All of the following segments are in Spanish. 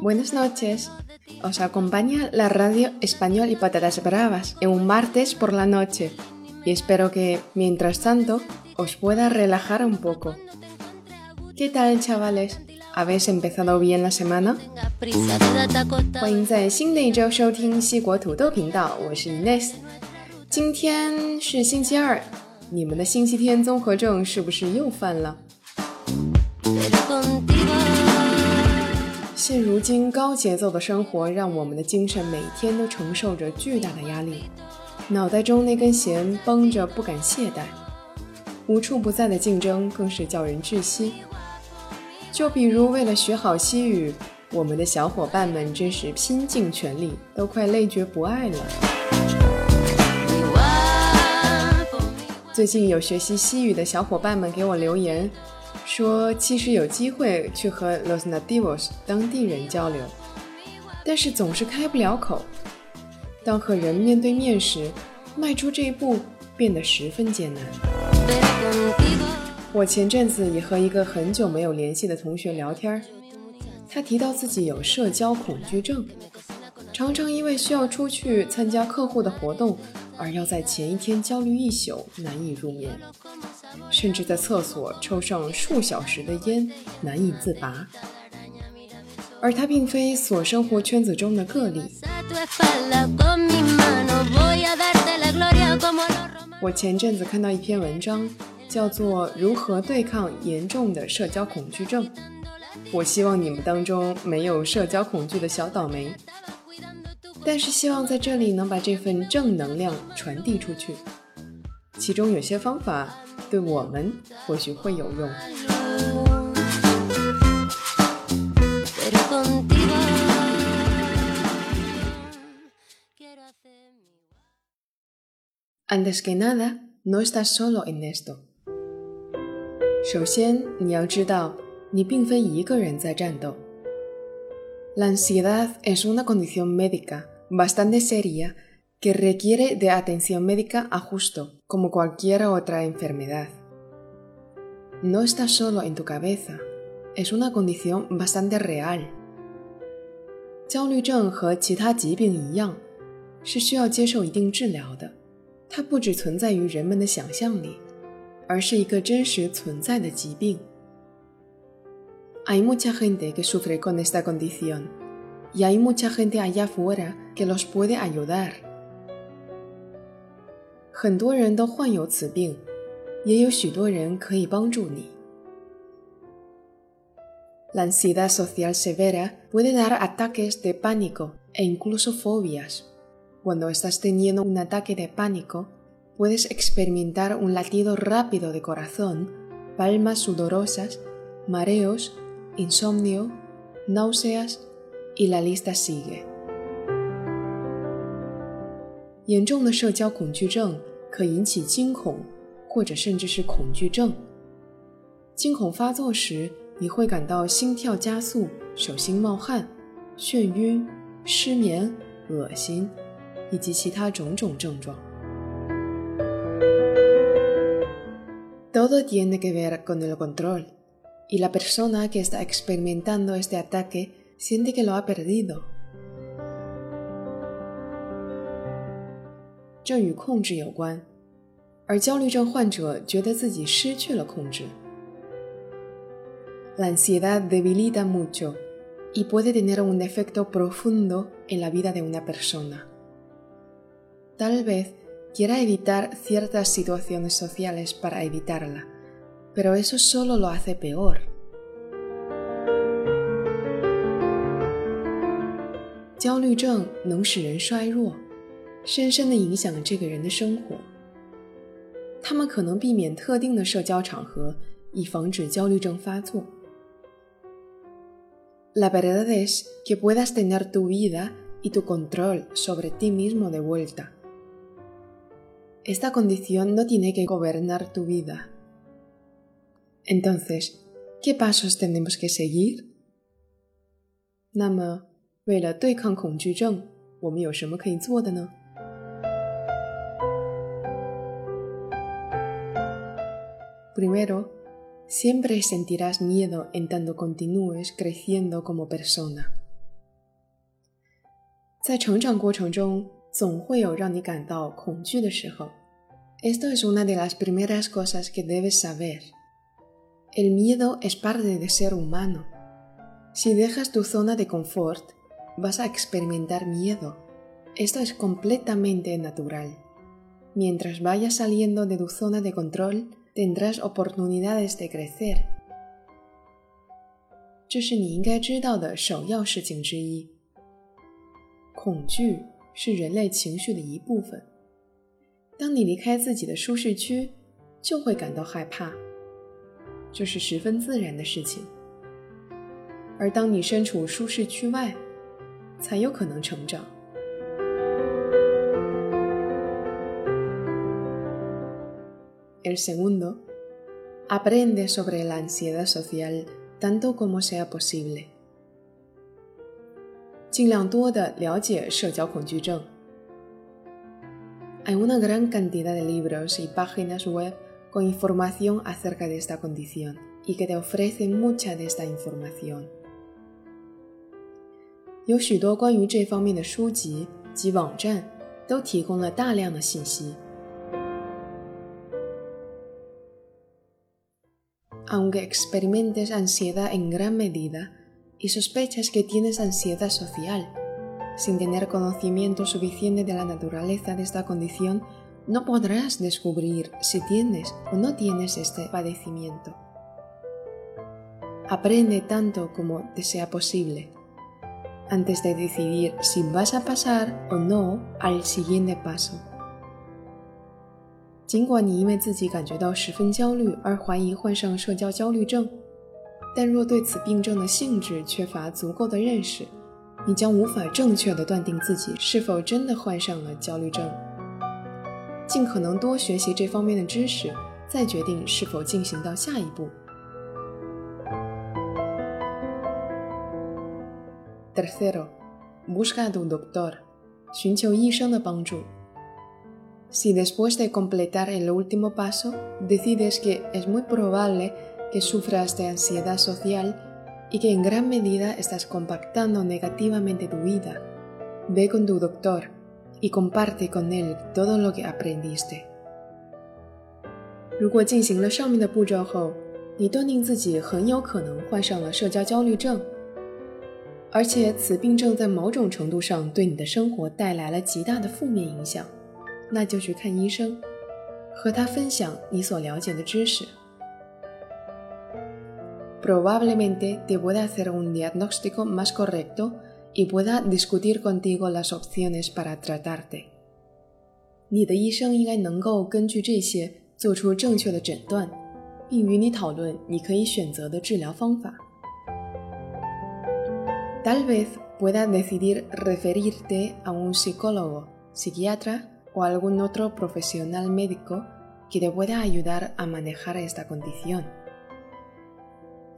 Buenas noches. Os acompaña la radio Español y Patatas Bravas en un martes por la noche y espero que, mientras tanto, os pueda relajar un poco. ¿Qué tal, chavales? ¿Habéis empezado bien la semana? 欢迎在新的一周收听西国土豆频道，我是 Ines。今天是星期二，你们的星期天综合症是不是又犯了？现如今高节奏的生活，让我们的精神每天都承受着巨大的压力，脑袋中那根弦绷着不敢懈怠，无处不在的竞争更是叫人窒息。就比如为了学好西语，我们的小伙伴们真是拼尽全力，都快累觉不爱了。最近有学习西语的小伙伴们给我留言。说其实有机会去和 Los Nativos 当地人交流，但是总是开不了口。当和人面对面时，迈出这一步变得十分艰难。我前阵子也和一个很久没有联系的同学聊天，他提到自己有社交恐惧症，常常因为需要出去参加客户的活动，而要在前一天焦虑一宿，难以入眠。甚至在厕所抽上数小时的烟，难以自拔。而他并非所生活圈子中的个例。我前阵子看到一篇文章，叫做《如何对抗严重的社交恐惧症》。我希望你们当中没有社交恐惧的小倒霉，但是希望在这里能把这份正能量传递出去。其中有些方法。对我们或许会有用。Antes que nada, no estás solo en esto。首先，你要知道，你并非一个人在战斗。La ansiedad es una condición médica bastante seria que requiere de atención médica a justo, como cualquier otra enfermedad. No está solo en tu cabeza, es una condición bastante real. 焦虑症和其他疾病一样，是需要接受一定治疗的。它不只存在于人们的想象里， 而是一个真实存在的疾病。Hay mucha gente que sufre con esta condición, y hay mucha gente allá afuera que los puede ayudar. 很多人都患有此病，也有许多人可以帮助你。La ansiedad social severa puede dar ataques de pánico e incluso fobias. Cuando estás teniendo un ataque de pánico, puedes experimentar un latido rápido de corazón, palmas sudorosas, mareos, insomnio, náuseas y la lista sigue. 严重的社交恐惧症可引起惊恐，或者甚至是恐惧症。惊恐发作时，你会感到心跳加速、手心冒汗、眩晕、失眠、恶心，以及其他种种症状。 Todo tiene que ver con el control y la persona que está experimentando este ataque siente que lo ha perdido. La ansiedad debilita mucho y puede tener un efecto profundo en la vida de una persona. Tal vez quiera evitar ciertas situaciones sociales para evitarla, pero eso solo lo hace peor. 焦虑症能使人衰弱。深深地影响这个人的生活。他们可能避免特定的社交场合，以防止焦虑症发作。La verdad es que puedas tener tu vida y tu control sobre ti mismo de vuelta. Esta condición no tiene que gobernar tu vida. Entonces, ¿Qué pasos tenemos que seguir? 那么，为了对抗恐惧症，我们有什么可以做的呢？Primero, siempre sentirás miedo en tanto continúes creciendo como persona。在成长过程中， 总会有让你感到恐惧的时候。Esto es una de las primeras cosas que debes saber. El miedo es parte de ser humano. Si dejas tu zona de confort, vas a experimentar miedo. Esto es completamente natural. Mientras vayas saliendo de tu zona de control, tendrás oportunidades de crecer. 这是你应该知道的首要事情之一。恐惧 是人类情绪的一部分。当你离开自己的舒适区，就会感到害怕，这是十分自然的事情。而当你身处舒适区外，才有可能成长。El segundo, aprende sobre la ansiedad social tanto como sea posible。尽量多的了解社交恐惧症。Hay una gran cantidad de libros y páginas web con información acerca de esta condición y que te ofrecen mucha de esta información. Aunque experimentes ansiedad en gran medida y sospechas que tienes ansiedad social, sin tener conocimiento suficiente de la naturaleza de esta condición, no podrás descubrir si tienes o no tienes este padecimiento. Aprende tanto como te sea posible antes de decidir si vas a pasar o no al siguiente paso. 尽管你因为自己感觉到十分焦虑而怀疑患上社交焦虑症， 但若对此病症的性质缺乏足够的认识，你将无法正确的断定自己是否真的患上了焦虑症。尽可能多学习这方面的知识，再决定是否进行到下一步。Tercero, busca tu doctor，寻求医生的帮助。Si después de completar el último paso decides que es muy probable que sufras de ansiedad social y que en gran medida estás compactando negativamente tu vida, ve con tu doctor y comparte con él todo lo que aprendiste. 如果进行了上面的步骤后，你断定自己很有可能患上了社交焦虑症，而且此病症在某种程度上对你的生活带来了极大的负面影响，那就去看医生，和他分享你所了解的知识。 Probablemente te pueda hacer un diagnóstico más correcto y pueda discutir contigo las opciones para tratarte. Tal vez pueda decidir referirte a un psicólogo, psiquiatra o algún otro profesional médico que te pueda ayudar a manejar esta condición.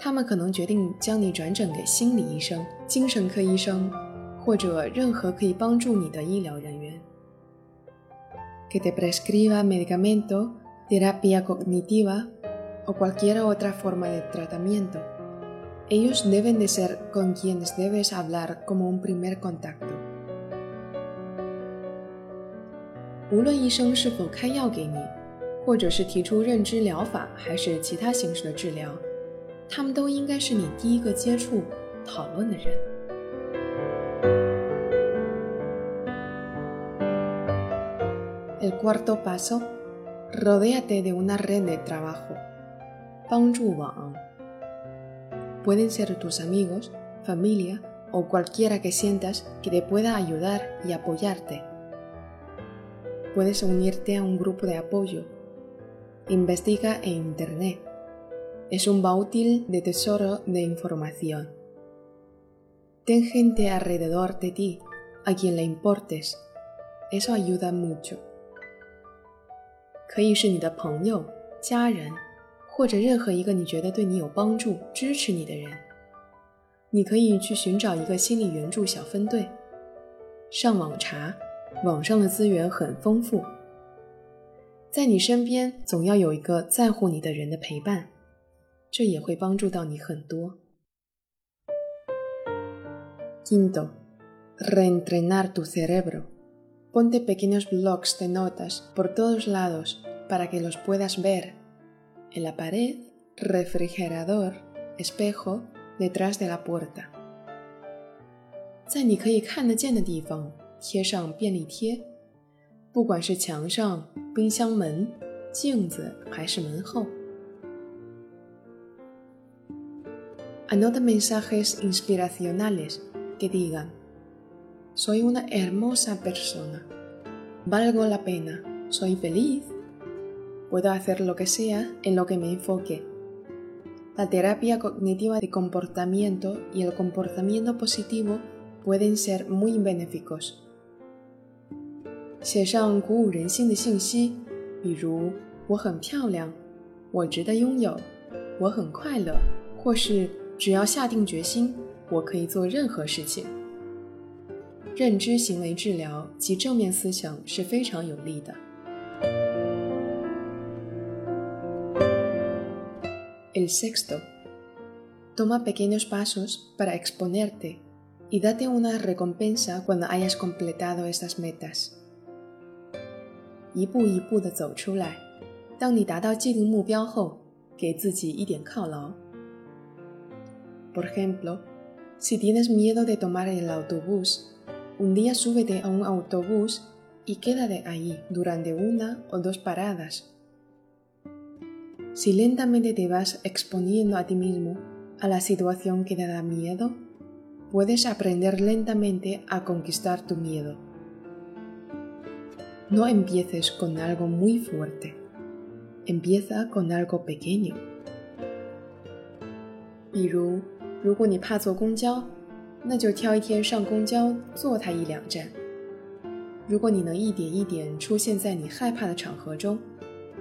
他们可能决定将你转诊给心理医生、精神科医生，或者任何可以帮助你的医疗人员。Que te prescriba medicamento, terapia cognitiva o cualquier otra forma de tratamiento. Ellos deben de ser con quienes debes hablar como un primer contacto. 无论医生是否开药给你，或者是提出认知疗法，还是其他形式的治疗。 他们都应该是你第一个接触、讨论的人。El cuarto paso, rodéate de una red de trabajo. 帮助网 pueden ser tus amigos, familia o cualquiera que sientas que te pueda ayudar y apoyarte. Puedes unirte a un grupo de apoyo. Investiga en Internet es un baúl de tesoro de información. Ten gente alrededor de ti a quien le importes. Eso ayuda mucho. 可以是你的朋友、家人，或者任何一个你觉得对你有帮助、支持你的人。你可以去寻找一个心理援助小分队，上网查，网上的资源很丰富。在你身边总要有一个在乎你的人的陪伴，这也会帮助到你很多。Quinto, reentrenar tu cerebro. Ponte pequeños blocks de notas por todos lados para que los puedas ver en la pared, refrigerador, espejo, detrás de la puerta. 在你可以看得见的地方贴上便利贴，不管是墙上、冰箱门、镜子还是门后。 Anota mensajes inspiracionales que digan: Soy una hermosa persona, valgo la pena, soy feliz Puedo hacer lo que sea en lo que me enfoque. La terapia cognitiva de comportamiento y el comportamiento positivo pueden ser muy benéficos. 写上鼓舞人心的信息，比如“我很漂亮”“我值得拥有”“我很快乐”，或是“ 只要下定决心，我可以做任何事情”。认知行为治疗及正面思想是非常有利的。El sexto, toma pequeños pasos para exponerte y date una recompensa cuando hayas completado estas metas. 一步一步地走出来，当你达到记录目标后，给自己一点犒劳 Por ejemplo, si tienes miedo de tomar el autobús, un día súbete a un autobús y quédate ahí durante una o dos paradas si lentamente te vas exponiendo a ti mismo a la situación que te da miedo, puedes aprender lentamente a conquistar tu miedo. No empieces con algo muy fuerte. Empieza con algo pequeño. 如果你怕坐公交，那就挑一天上公交坐它一两站。如果你能一点一点出现在你害怕的场合中，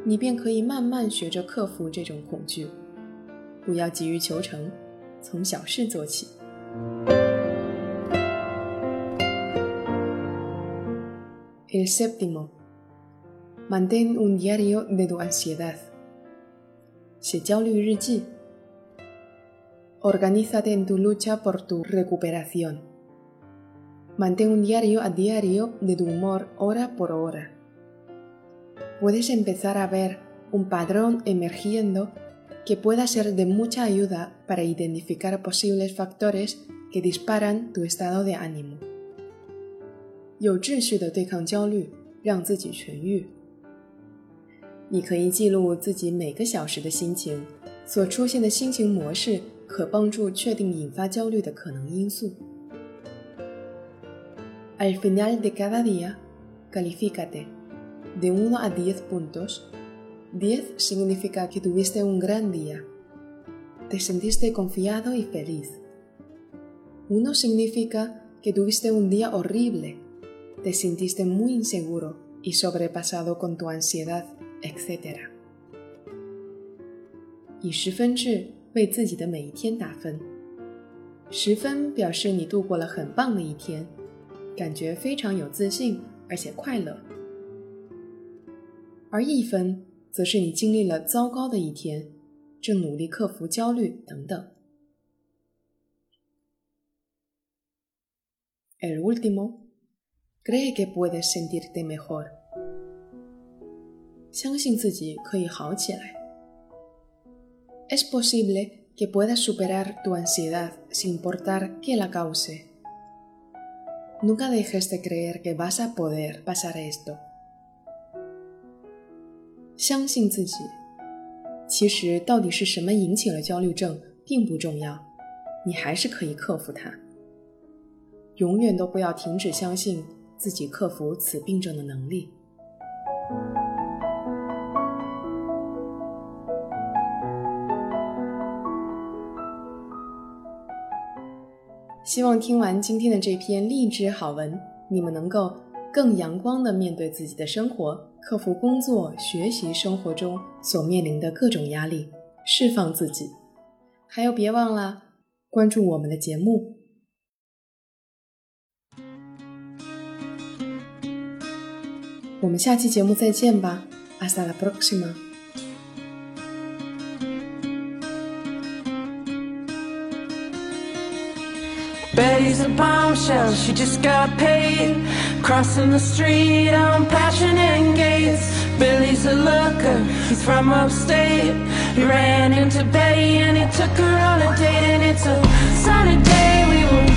你便可以慢慢学着克服这种恐惧，不要急于求成，从小事做起。El séptimo, mantén un diario de tu ansiedad. 写焦虑日记。Organízate en tu lucha por tu recuperación. Mantén un diario a diario de tu humor hora por hora puedes empezar a ver un patrón emergiendo que pueda ser de mucha ayuda para identificar posibles factores que disparan tu estado de ánimo. 有秩序的对抗焦虑，让自己痊愈。你可以记录自己每个小时的心情，所出现的心情模式 可帮助确定引发焦虑的可能因素。Al final de cada día, califícate de 1 a 10 puntos, 10 significa que tuviste un gran día. Te sentiste confiado y feliz. 1 significa que tuviste un día horrible. Te sentiste muy inseguro y sobrepasado con tu ansiedad, etc. 以十分制 为自己的每一天打分，十分表示你度过了很棒的一天，感觉非常有自信，而且快乐。而一分则是你经历了糟糕的一天，正努力克服焦虑等等。El último cree que puedes sentirte mejor，相信自己可以好起来。Es posible que puedas superar tu ansiedad sin importar qué la cause. Nunca dejes de creer que vas a poder pasar esto. 相信自己。其实，到底是什么引起了焦虑症，并不重要，你还是可以克服它。永远都不要停止相信自己克服此病症的能力。 希望听完今天的这篇励志好文，你们能够更阳光的面对自己的生活。克服工作、学习、生活中所面临的各种压力，释放自己。还有，别忘了关注我们的节目。我们下期节目再见吧，Hasta la próxima。Betty's a bombshell, she just got paid. Crossing the street on Passion and Gates. Billy's a looker, he's from upstate. He ran into Betty and he took her on a date, and it's a sunny day. We were